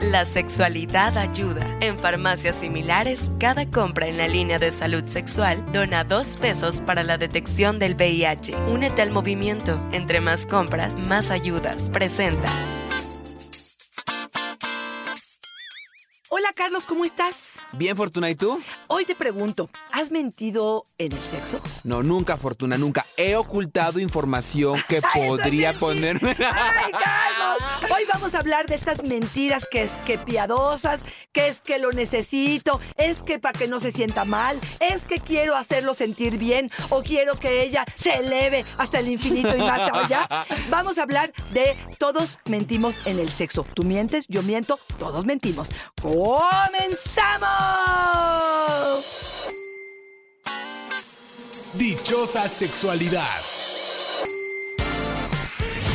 La sexualidad ayuda. En farmacias similares, cada compra en la línea de salud sexual dona dos pesos para la detección del VIH. Únete al movimiento. Entre más compras, más ayudas. Presenta. Hola Carlos, ¿cómo estás? Bien, Fortuna, ¿y tú? Hoy te pregunto, ¿has mentido en el sexo? No, nunca, Fortuna, nunca. He ocultado información que podría ponerme... ¡Ay, Carlos! Hoy vamos a hablar de estas mentiras que es que piadosas, que es que lo necesito, es que para que no se sienta mal, es que quiero hacerlo sentir bien o quiero que ella se eleve hasta el infinito y más allá. Vamos a hablar de todos mentimos en el sexo. Tú mientes, yo miento, todos mentimos. ¡Comenzamos! Dichosa sexualidad.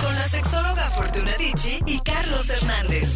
Con la sexóloga Fortuna Dicci y Carlos Hernández.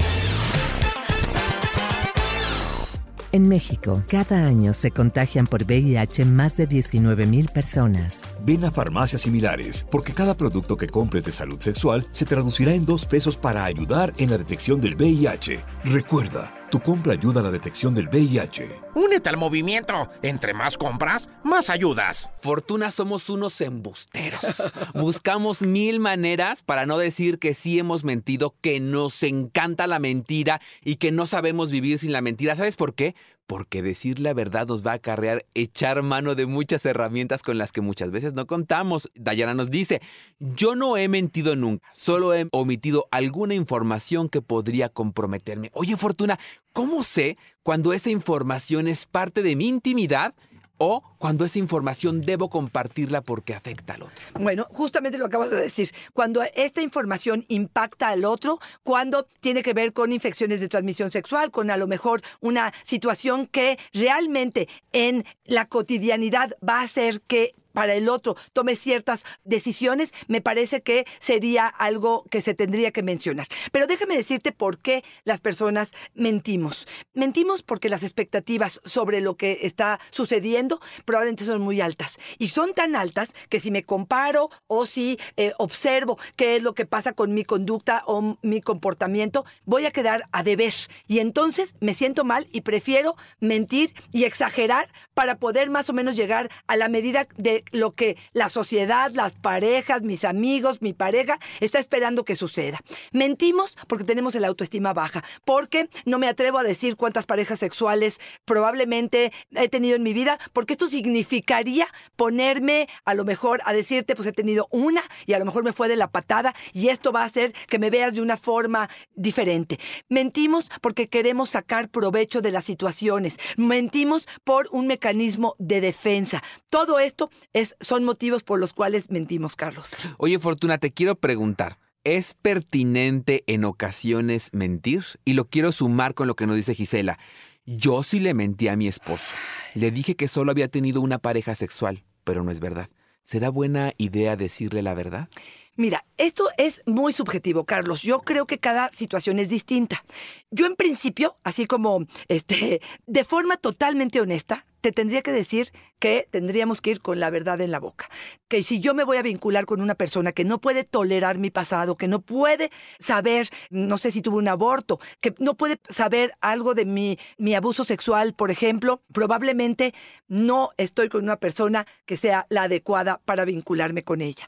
En México, cada año se contagian por VIH más de 19 mil personas. Ven a farmacias similares, porque cada producto que compres de salud sexual se traducirá en dos pesos para ayudar en la detección del VIH. Recuerda, tu compra ayuda a la detección del VIH. Únete al movimiento. Entre más compras, más ayudas. Fortuna somos unos embusteros. Buscamos mil maneras para no decir que sí hemos mentido, que nos encanta la mentira y que no sabemos vivir sin la mentira. ¿Sabes por qué? Porque decir la verdad nos va a acarrear echar mano de muchas herramientas con las que muchas veces no contamos. Dayana nos dice, yo no he mentido nunca, solo he omitido alguna información que podría comprometerme. Oye, Fortuna, ¿cómo sé cuando esa información es parte de mi intimidad o cuando esa información debo compartirla porque afecta al otro. Bueno, justamente lo acabas de decir. Cuando esta información impacta al otro, cuando tiene que ver con infecciones de transmisión sexual, con a lo mejor una situación que realmente en la cotidianidad va a hacer que para el otro tome ciertas decisiones, me parece que sería algo que se tendría que mencionar. Pero déjame decirte por qué las personas mentimos. Mentimos porque las expectativas sobre lo que está sucediendo probablemente son muy altas. Y son tan altas que si me comparo o si eh, observo qué es lo que pasa con mi conducta o mi comportamiento, voy a quedar a deber. Y entonces me siento mal y prefiero mentir y exagerar para poder más o menos llegar a la medida de lo que la sociedad, las parejas, mis amigos, mi pareja está esperando que suceda. Mentimos porque tenemos el autoestima baja, porque no me atrevo a decir cuántas parejas sexuales probablemente he tenido en mi vida, porque esto significaría ponerme a lo mejor a decirte, pues he tenido una y a lo mejor me fue de la patada y esto va a hacer que me veas de una forma diferente. Mentimos porque queremos sacar provecho de las situaciones. Mentimos por un mecanismo de defensa. Todo esto es, son motivos por los cuales mentimos, Carlos. Oye, Fortuna, te quiero preguntar. ¿Es pertinente en ocasiones mentir? Y lo quiero sumar con lo que nos dice Gisela. Yo sí le mentí a mi esposo. Le dije que solo había tenido una pareja sexual, pero no es verdad. ¿Será buena idea decirle la verdad? Mira, esto es muy subjetivo, Carlos. Yo creo que cada situación es distinta. Yo en principio, así como este, de forma totalmente honesta, te tendría que decir que tendríamos que ir con la verdad en la boca. Que si yo me voy a vincular con una persona que no puede tolerar mi pasado, que no puede saber, no sé si tuvo un aborto, que no puede saber algo de mi, mi abuso sexual, por ejemplo, probablemente no estoy con una persona que sea la adecuada para vincularme con ella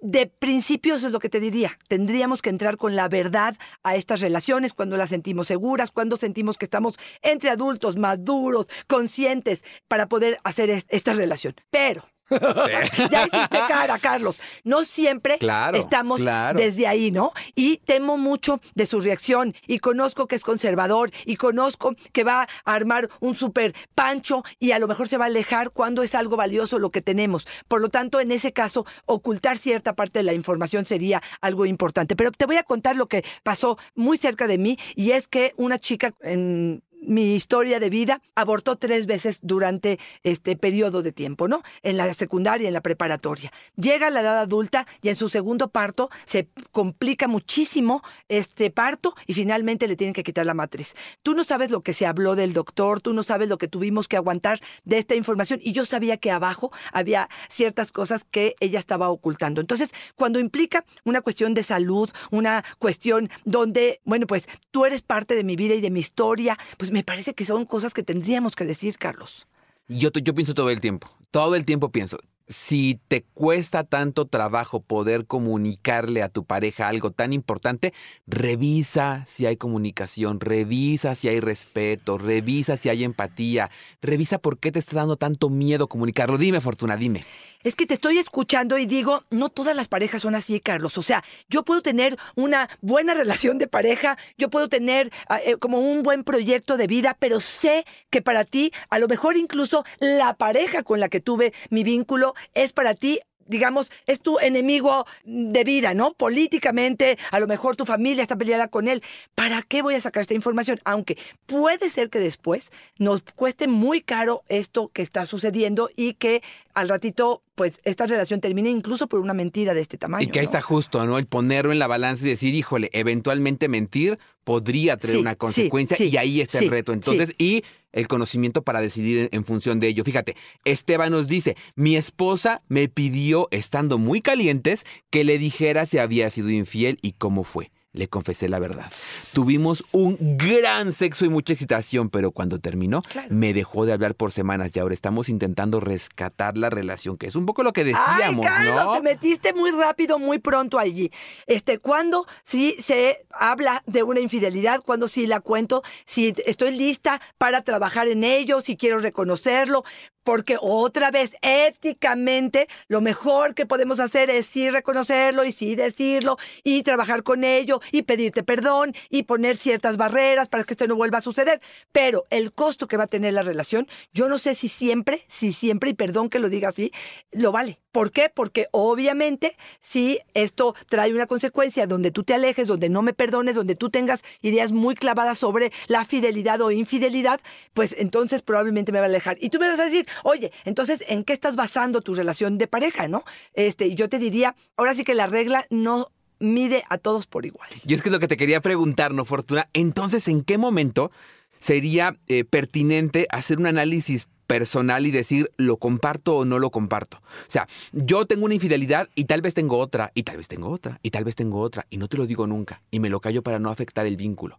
de principio eso es lo que te diría. Tendríamos que entrar con la verdad a estas relaciones cuando las sentimos seguras, cuando sentimos que estamos entre adultos, maduros, conscientes para poder hacer esta relación. Pero ya hiciste cara, Carlos. No siempre estamos desde ahí, ¿no? Y temo mucho de su reacción y conozco que es conservador y conozco que va a armar un super pancho y a lo mejor se va a alejar cuando es algo valioso lo que tenemos. Por lo tanto, en ese caso, ocultar cierta parte de la información sería algo importante. Pero te voy a contar lo que pasó muy cerca de mí y es que una chica en mi historia de vida, abortó tres veces durante este periodo de tiempo, ¿no? En la secundaria, en la preparatoria. Llega a la edad adulta y en su segundo parto se complica muchísimo este parto y finalmente le tienen que quitar la matriz. Tú no sabes lo que se habló del doctor, tú no sabes lo que tuvimos que aguantar de esta información y yo sabía que abajo había ciertas cosas que ella estaba ocultando. Entonces, cuando implica una cuestión de salud, una cuestión donde, bueno, pues tú eres parte de mi vida y de mi historia, pues me parece que son cosas que tendríamos que decir, Carlos. Yo, pienso todo el tiempo, todo el tiempo pienso, si te cuesta tanto trabajo poder comunicarle a tu pareja algo tan importante, revisa si hay comunicación, revisa si hay respeto, revisa si hay empatía, revisa por qué te está dando tanto miedo comunicarlo. Dime, Fortuna, dime. Es que te estoy escuchando y digo, no todas las parejas son así, Carlos. O sea, yo puedo tener una buena relación de pareja, yo puedo tener ah, eh, como un buen proyecto de vida, pero sé que para ti, a lo mejor incluso la pareja con la que tuve mi vínculo es para ti digamos, es tu enemigo de vida, ¿no? Políticamente, a lo mejor tu familia está peleada con él. ¿Para qué voy a sacar esta información? Aunque puede ser que después nos cueste muy caro esto que está sucediendo y que al ratito, pues, esta relación termine incluso por una mentira de este tamaño. Y que ahí ¿no? está justo, ¿no? El ponerlo en la balanza y decir, híjole, eventualmente mentir podría tener Sí, una consecuencia sí, y ahí está sí, el reto. Entonces, y el conocimiento para decidir en, función de ello. Fíjate, Esteban nos dice, mi esposa me pidió, estando muy calientes, que le dijera si había sido infiel y cómo fue. Le confesé la verdad. Tuvimos un gran sexo y mucha excitación, pero cuando terminó, Claro. me dejó de hablar por semanas y ahora estamos intentando rescatar la relación, que es un poco lo que decíamos, Ay, Carlos, ¿no? te metiste muy rápido, muy pronto allí. Este, cuando sí se habla de una infidelidad, cuando sí la cuento, si estoy lista para trabajar en ello, si quiero reconocerlo, porque otra vez, éticamente, lo mejor que podemos hacer es sí reconocerlo y sí decirlo y trabajar con ello y pedirte perdón y poner ciertas barreras para que esto no vuelva a suceder. Pero el costo que va a tener la relación, yo no sé si siempre, si siempre, y perdón que lo diga así, lo vale. ¿Por qué? Porque obviamente si esto trae una consecuencia donde tú te alejes, donde no me perdones, donde tú tengas ideas muy clavadas sobre la fidelidad o infidelidad, pues entonces probablemente me va a alejar. Y tú me vas a decir, oye, entonces, ¿en qué estás basando tu relación de pareja, no? Este, yo te diría, ahora sí que la regla no mide a todos por igual. Y es que es lo que te quería preguntar, ¿no, Fortuna? Entonces, ¿en qué momento sería eh, pertinente hacer un análisis personal y decir, ¿lo comparto o no lo comparto? O sea, yo tengo una infidelidad y tal vez tengo otra, y tal vez tengo otra, y tal vez tengo otra, y no te lo digo nunca, y me lo callo para no afectar el vínculo.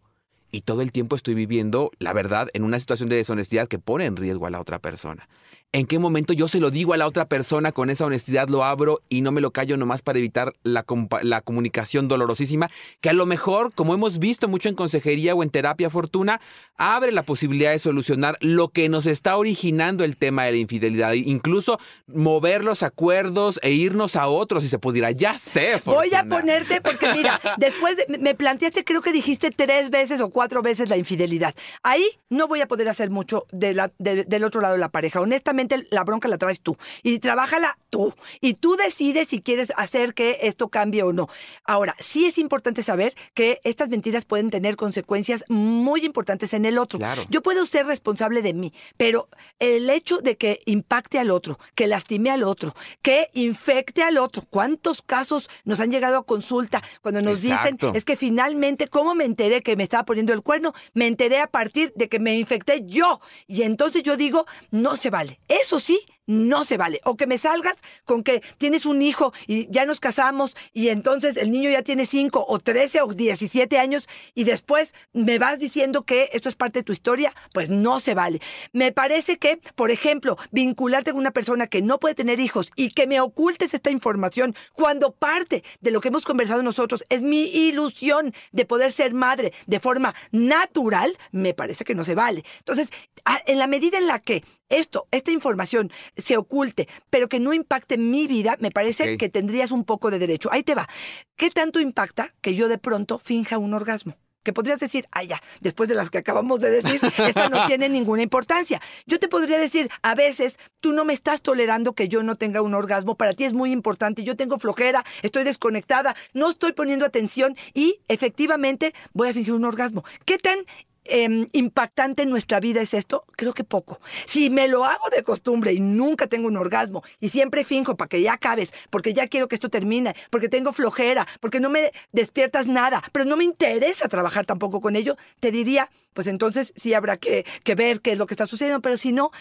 Y todo el tiempo estoy viviendo, la verdad, en una situación de deshonestidad que pone en riesgo a la otra persona. ¿En qué momento yo se lo digo a la otra persona con esa honestidad, lo abro y no me lo callo nomás para evitar la, la comunicación dolorosísima? Que a lo mejor, como hemos visto mucho en consejería o en terapia fortuna, abre la posibilidad de solucionar lo que nos está originando el tema de la infidelidad. Incluso mover los acuerdos e irnos a otros, si se pudiera. Ya sé, Voy a Fortuna. ponerte, porque mira, después de- me planteaste, creo que dijiste tres veces o cuatro veces la infidelidad. Ahí no voy a poder hacer mucho de la- de- del otro lado de la pareja. Honestamente, la bronca la traes tú. Y trabájala tú. Y tú decides si quieres hacer que esto cambie o no. Ahora, sí es importante saber que estas mentiras pueden tener consecuencias muy importantes en el otro. Claro. Yo puedo ser responsable de mí, pero el hecho de que impacte al otro, que lastime al otro, que infecte al otro, ¿cuántos casos nos han llegado a consulta cuando nos Exacto. dicen, es que finalmente, ¿cómo me enteré que me estaba poniendo el cuerno? Me enteré a partir de que me infecté yo. Y entonces yo digo, no se vale. Eso sí, no se vale. O que me salgas con que tienes un hijo y ya nos casamos y entonces el niño ya tiene 5 o 13 o 17 años y después me vas diciendo que esto es parte de tu historia, pues no se vale. Me parece que, por ejemplo, vincularte con una persona que no puede tener hijos y que me ocultes esta información cuando parte de lo que hemos conversado nosotros es mi ilusión de poder ser madre de forma natural, me parece que no se vale. Entonces, en la medida en la que esto, esta información se oculte, pero que no impacte mi vida, me parece que tendrías un poco de derecho. Ahí te va. ¿Qué tanto impacta que yo de pronto finja un orgasmo? Que podrías decir, ah, ya, después de las que acabamos de decir, esta no tiene ninguna importancia. Yo te podría decir, a veces tú no me estás tolerando que yo no tenga un orgasmo, para ti es muy importante, yo tengo flojera, estoy desconectada, no estoy poniendo atención y efectivamente voy a fingir un orgasmo. ¿Qué tan em, impactante en nuestra vida es esto? Creo que poco. Si me lo hago de costumbre y nunca tengo un orgasmo y siempre finjo para que ya acabes, porque ya quiero que esto termine, porque tengo flojera, porque no me despiertas nada, pero no me interesa trabajar tampoco con ello, te diría, pues entonces sí habrá que, que ver qué es lo que está sucediendo, pero si no,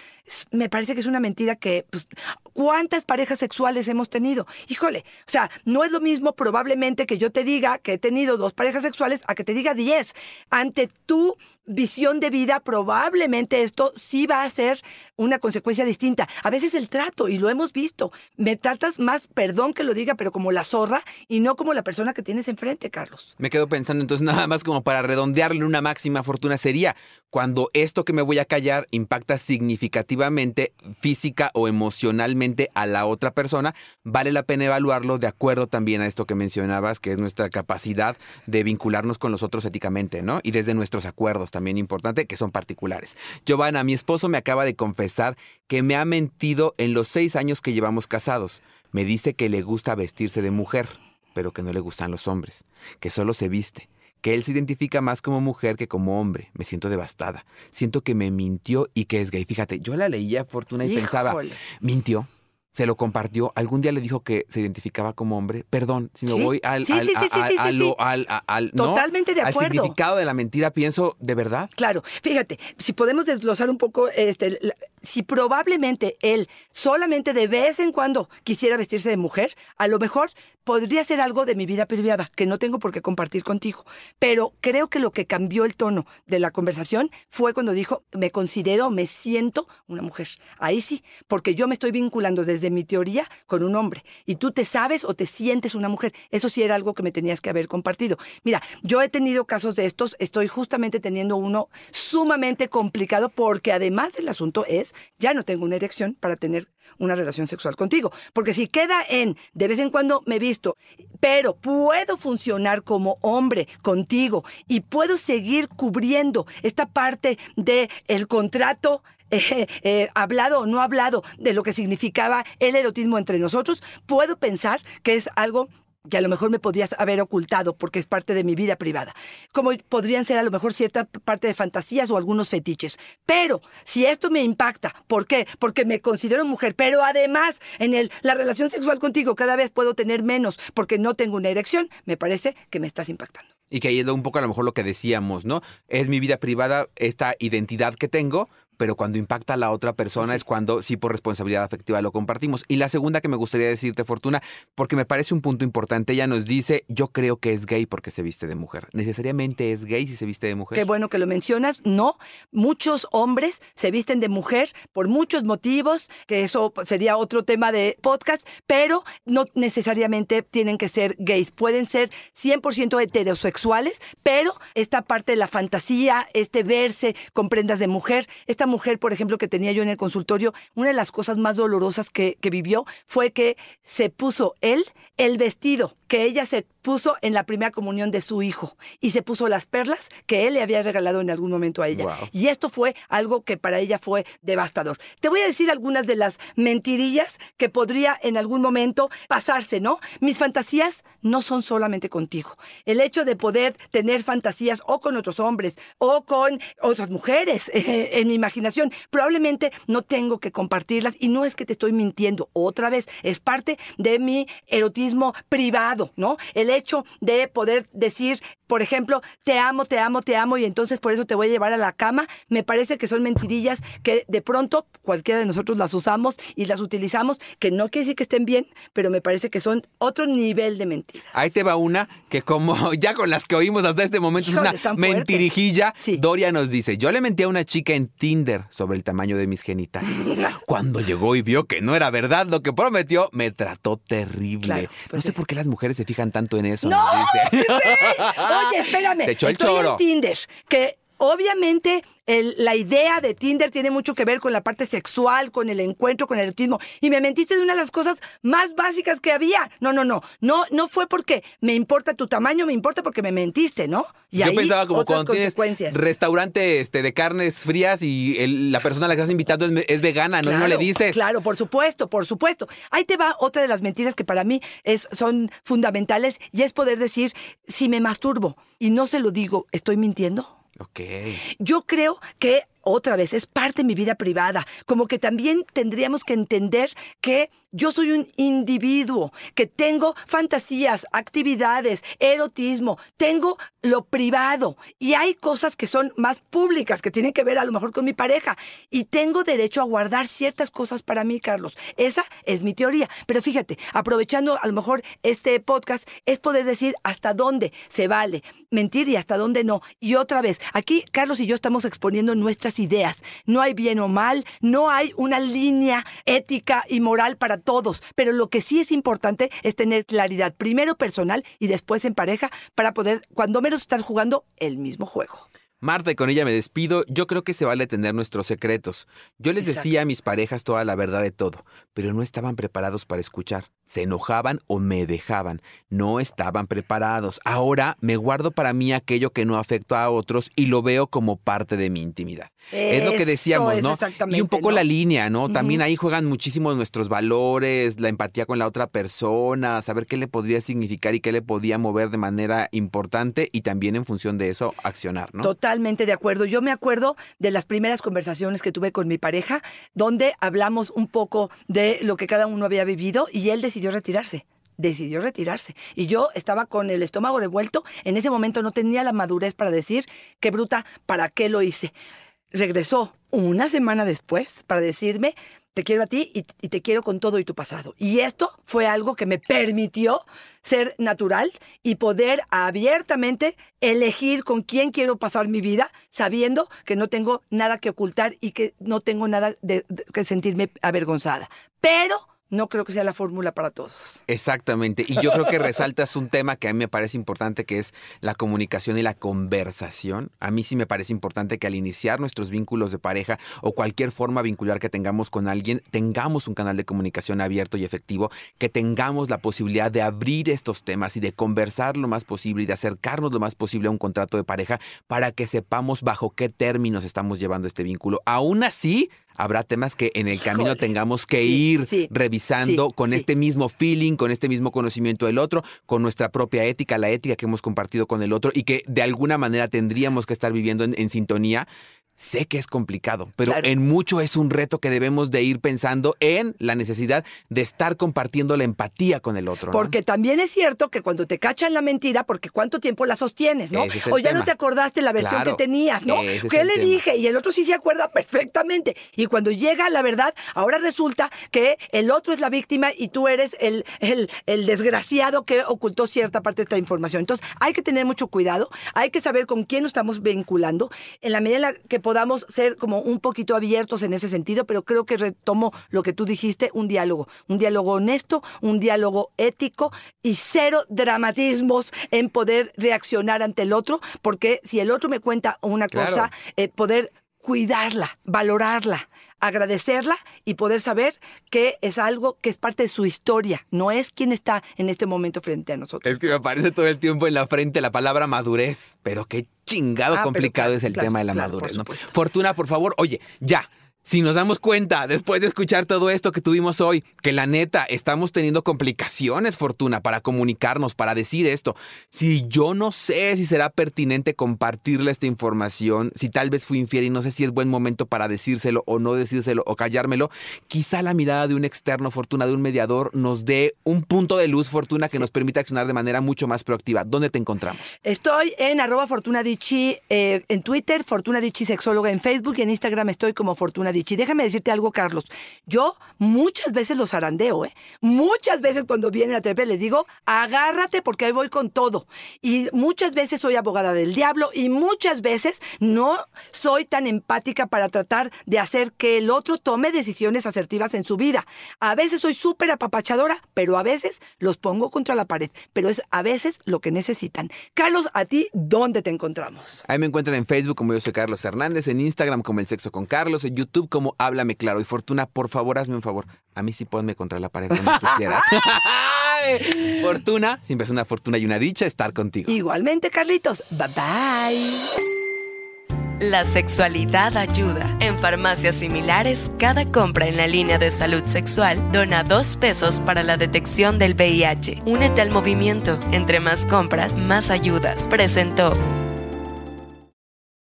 me parece que es una mentira que, pues, ¿cuántas parejas sexuales hemos tenido? Híjole, o sea, no es lo mismo probablemente que yo te diga que he tenido dos parejas sexuales a que te diga diez. Ante tu visión de vida, probablemente esto sí va a ser una consecuencia distinta. A veces el trato, y lo hemos visto, me tratas más, perdón que lo diga, pero como la zorra y no como la persona que tienes enfrente, Carlos. Me quedo pensando entonces nada más como para redondearle una máxima fortuna sería cuando esto que me voy a callar impacta significativamente física o emocionalmente a la otra persona, vale la pena evaluarlo de acuerdo también a esto que mencionabas, que es nuestra capacidad de vincularnos con los otros éticamente, ¿no? Y desde nuestros acuerdos también importante, que son particulares. Giovanna, mi esposo me acaba de confesar que me ha mentido en los seis años que llevamos casados. Me dice que le gusta vestirse de mujer pero que no le gustan los hombres, que solo se viste, que él se identifica más como mujer que como hombre. Me siento devastada. Siento que me mintió y que es gay. Fíjate, yo la leía Fortuna y pensaba, mintió. Se lo compartió. Algún día le dijo que se identificaba como hombre. Perdón, si me Sí. voy al, al, al, al-. Totalmente de al acuerdo. significado de la mentira, pienso, ¿de verdad? Claro, fíjate, si podemos desglosar un poco, este, la- si probablemente él solamente de vez en cuando quisiera vestirse de mujer, a lo mejor podría ser algo de mi vida privada que no tengo por qué compartir contigo. Pero creo que lo que cambió el tono de la conversación fue cuando dijo, me considero, me siento una mujer. Ahí sí, porque yo me estoy vinculando desde mi teoría con un hombre. Y tú te sabes o te sientes una mujer. Eso sí era algo que me tenías que haber compartido. Mira, yo he tenido casos de estos, estoy justamente teniendo uno sumamente complicado porque además del asunto es, ya no tengo una erección para tener una relación sexual contigo. Porque si queda en, de vez en cuando me visto, pero puedo funcionar como hombre contigo y puedo seguir cubriendo esta parte del el contrato eh, eh, hablado o no hablado de lo que significaba el erotismo entre nosotros, puedo pensar que es algo que a lo mejor me podrías haber ocultado porque es parte de mi vida privada. Como podrían ser a lo mejor cierta parte de fantasías o algunos fetiches. Pero si esto me impacta, ¿por qué? Porque me considero mujer, pero además en el, la relación sexual contigo cada vez puedo tener menos porque no tengo una erección, me parece que me estás impactando. Y que ahí es un poco a lo mejor lo que decíamos, ¿no? Es mi vida privada, esta identidad que tengo, pero cuando impacta a la otra persona es cuando sí por responsabilidad afectiva lo compartimos. Y la segunda que me gustaría decirte, Fortuna, porque me parece un punto importante, ella nos dice, yo creo que es gay porque se viste de mujer. ¿Necesariamente es gay si se viste de mujer? Qué bueno que lo mencionas. No, muchos hombres se visten de mujer por muchos motivos, que eso sería otro tema de podcast, pero no necesariamente tienen que ser gays. Pueden ser 100% heterosexuales, pero esta parte de la fantasía, este verse con prendas de mujer, esta mujer, por ejemplo, que tenía yo en el consultorio, una de las cosas más dolorosas que, vivió fue que se puso él el vestido que ella se puso en la primera comunión de su hijo y se puso las perlas que él le había regalado en algún momento a ella. Wow. Y esto fue algo que para ella fue devastador. Te voy a decir algunas de las mentirillas que podría en algún momento pasarse, ¿no? Mis fantasías no son solamente contigo. El hecho de poder tener fantasías o con otros hombres o con otras mujeres eh, en mi imaginación, probablemente no tengo que compartirlas y no es que te estoy mintiendo. Otra vez, es parte de mi erotismo privado, ¿no? El hecho de poder decir, por ejemplo, te amo, te amo, te amo y entonces por eso te voy a llevar a la cama, me parece que son mentirillas que de pronto cualquiera de nosotros las usamos y las utilizamos, que no quiere decir que estén bien, pero me parece que son otro nivel de mentira. Ahí te va una que como ya con las que oímos hasta este momento Híjole, es una mentirijilla. Sí. Doria nos dice, yo le mentí a una chica en Tinder sobre el tamaño de mis genitales. Cuando llegó y vio que no era verdad lo que prometió, me trató terrible. Claro, no pues sé es- por qué las mujeres se fijan tanto en eso. ¡No! nos dice. Oye, espérame. Te echó el Estoy choro. en Tinder, que obviamente el- la idea de Tinder tiene mucho que ver con la parte sexual, con el encuentro, con el erotismo. Y me mentiste de una de las cosas más básicas que había. No, no, no. No, no fue porque me importa tu tamaño, me importa porque me mentiste, ¿no? Y Yo ahí pensaba como otras cuando tienes consecuencias. restaurante este, de carnes frías y el- la persona a la que estás invitando es, vegana, ¿no? Y no le dices. Claro, por supuesto, por supuesto. Ahí te va otra de las mentiras que para mí es, son fundamentales y es poder decir, si me masturbo y no se lo digo, ¿estoy mintiendo? Ok. Yo creo que otra vez es parte de mi vida privada, como que también tendríamos que entender que yo soy un individuo, que tengo fantasías, actividades, erotismo, tengo lo privado y hay cosas que son más públicas, que tienen que ver a lo mejor con mi pareja y tengo derecho a guardar ciertas cosas para mí, Carlos. Esa es mi teoría. Pero fíjate, aprovechando a lo mejor este podcast, es poder decir hasta dónde se vale mentir y hasta dónde no. Y otra vez, aquí Carlos y yo estamos exponiendo nuestras ideas. No hay bien o mal, no hay una línea ética y moral para todos, pero lo que sí es importante es tener claridad, primero personal y después en pareja, para poder, cuando menos, estar jugando el mismo juego. Marta, y con ella me despido. Yo creo que se vale tener nuestros secretos. Yo les Exacto. decía a mis parejas toda la verdad de todo, pero no estaban preparados para escuchar. Se enojaban o me dejaban. No estaban preparados. Ahora me guardo para mí aquello que no afecta a otros y lo veo como parte de mi intimidad. es lo que decíamos, ¿no? Y un poco ¿no? la línea, ¿no? También ahí juegan muchísimo nuestros valores, la empatía con la otra persona, saber qué le podría significar y qué le podía mover de manera importante y también en función de eso accionar, ¿no? Totalmente de acuerdo. Yo me acuerdo de las primeras conversaciones que tuve con mi pareja, donde hablamos un poco de lo que cada uno había vivido y él decidió retirarse. Decidió retirarse. Y yo estaba con el estómago revuelto. En ese momento no tenía la madurez para decir, qué bruta, ¿para qué lo hice? Regresó una semana después para decirme, te quiero a ti y, te quiero con todo y tu pasado. Y esto fue algo que me permitió ser natural y poder abiertamente elegir con quién quiero pasar mi vida, sabiendo que no tengo nada que ocultar y que no tengo nada de- que sentirme avergonzada. Pero no creo que sea la fórmula para todos. Exactamente. Y yo creo que resaltas un tema que a mí me parece importante, que es la comunicación y la conversación. A mí sí me parece importante que al iniciar nuestros vínculos de pareja o cualquier forma vincular que tengamos con alguien, tengamos un canal de comunicación abierto y efectivo, que tengamos la posibilidad de abrir estos temas y de conversar lo más posible y de acercarnos lo más posible a un contrato de pareja para que sepamos bajo qué términos estamos llevando este vínculo. Aún así, habrá temas que en el camino Híjole. tengamos que Sí, ir sí, revisando sí, con este mismo feeling, con este mismo conocimiento del otro, con nuestra propia ética, la ética que hemos compartido con el otro y que de alguna manera tendríamos que estar viviendo en, en sintonía. Sé que es complicado, pero Claro. en mucho es un reto que debemos de ir pensando en la necesidad de estar compartiendo la empatía con el otro. ¿no? Porque también es cierto que cuando te cachan la mentira, porque cuánto tiempo la sostienes, ¿no? Es o ya tema. no te acordaste la versión Claro, que tenías, ¿no? ese ¿Qué le tema. dije? Y el otro sí se acuerda perfectamente. Y cuando llega la verdad, ahora resulta que el otro es la víctima y tú eres el, el, el desgraciado que ocultó cierta parte de esta información. Entonces, hay que tener mucho cuidado, hay que saber con quién nos estamos vinculando, en la medida en la que podamos ser como un poquito abiertos en ese sentido, pero creo que retomo lo que tú dijiste, un diálogo, un diálogo honesto, un diálogo ético y cero dramatismos en poder reaccionar ante el otro, porque si el otro me cuenta una Claro. cosa, eh, poder cuidarla, valorarla, agradecerla y poder saber que es algo que es parte de su historia, no es quien está en este momento frente a nosotros. Es que me aparece todo el tiempo en la frente la palabra madurez, pero qué chingado Ah, complicado es el claro, tema de la claro, por madurez. Fortuna, por favor, oye, ya. Si nos damos cuenta, después de escuchar todo esto que tuvimos hoy, que la neta estamos teniendo complicaciones, Fortuna, para comunicarnos, para decir esto. Si yo no sé si será pertinente compartirle esta información, si tal vez fui infiel y no sé si es buen momento para decírselo o no decírselo o callármelo, quizá la mirada de un externo, Fortuna, de un mediador, nos dé un punto de luz, Fortuna, que nos permita accionar de manera mucho más proactiva. ¿Dónde te encontramos? Estoy en arroba Fortuna eh, en Twitter, Fortuna Dichi Sexóloga en Facebook y en Instagram estoy como Fortuna Dichi. Déjame decirte algo, Carlos. Yo muchas veces los zarandeo, ¿eh? Muchas veces cuando vienen a terapia les digo, agárrate porque ahí voy con todo. Y muchas veces soy abogada del diablo y muchas veces no soy tan empática para tratar de hacer que el otro tome decisiones asertivas en su vida. A veces soy súper apapachadora, pero a veces los pongo contra la pared. Pero es a veces lo que necesitan. Carlos, ¿a ti dónde te encontramos? Ahí me encuentran en Facebook como yo soy Carlos Hernández, en Instagram como El Sexo con Carlos, en YouTube como Háblame Claro. Y Fortuna, por favor, hazme un favor. A mí sí ponme contra la pared cuando tú quieras. Fortuna, siempre es una fortuna y una dicha estar contigo. Igualmente, Carlitos. Bye bye. La sexualidad ayuda. En farmacias similares, cada compra en la línea de salud sexual dona dos pesos para la detección del VIH. Únete al movimiento. Entre más compras, más ayudas. Presentó